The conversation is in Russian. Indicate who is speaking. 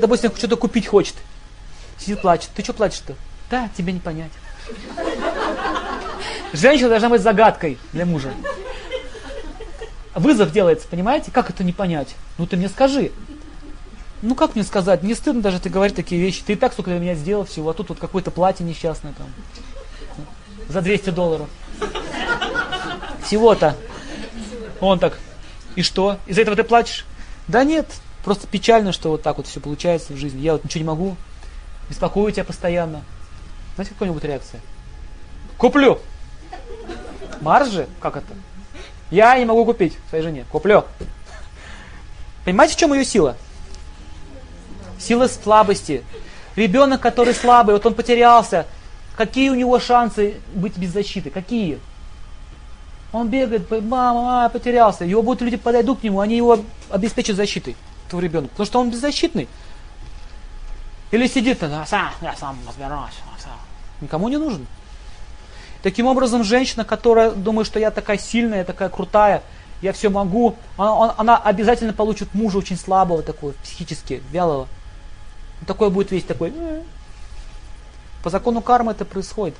Speaker 1: допустим, что-то купить хочет. Сидит, плачет. Ты что плачешь-то? Да, тебе не понять. Женщина должна быть загадкой для мужа. Вызов делается, понимаете? Как это не понять? Ну ты мне скажи. Ну как мне сказать? Не стыдно даже ты говорить такие вещи. Ты и так столько для меня сделал всего, а тут вот какое-то платье несчастное там. За 200 долларов. Всего-то. Он так. И что? Из-за этого ты плачешь? Да нет, просто печально, что вот так вот все получается в жизни. Я вот ничего не могу. Беспокою тебя постоянно. Знаете, какая-нибудь реакция? Куплю. Маржи? Как это? Я не могу купить своей жене. Куплю. Понимаете, в чем ее сила? Сила слабости. Ребенок, который слабый, вот он потерялся. Какие у него шансы быть без защиты? Какие? Он бегает, мама, мама, потерялся. Его будут люди подойдут к нему, они его обеспечат защитой, этого ребенка. Потому что он беззащитный. Или сидит, я сам, я сам разбираюсь. Никому не нужен. Таким образом, женщина, которая думает, что я такая сильная, я такая крутая, я все могу, она, она обязательно получит мужа очень слабого, такого, психически вялого. такой будет весь такой. По закону кармы это происходит.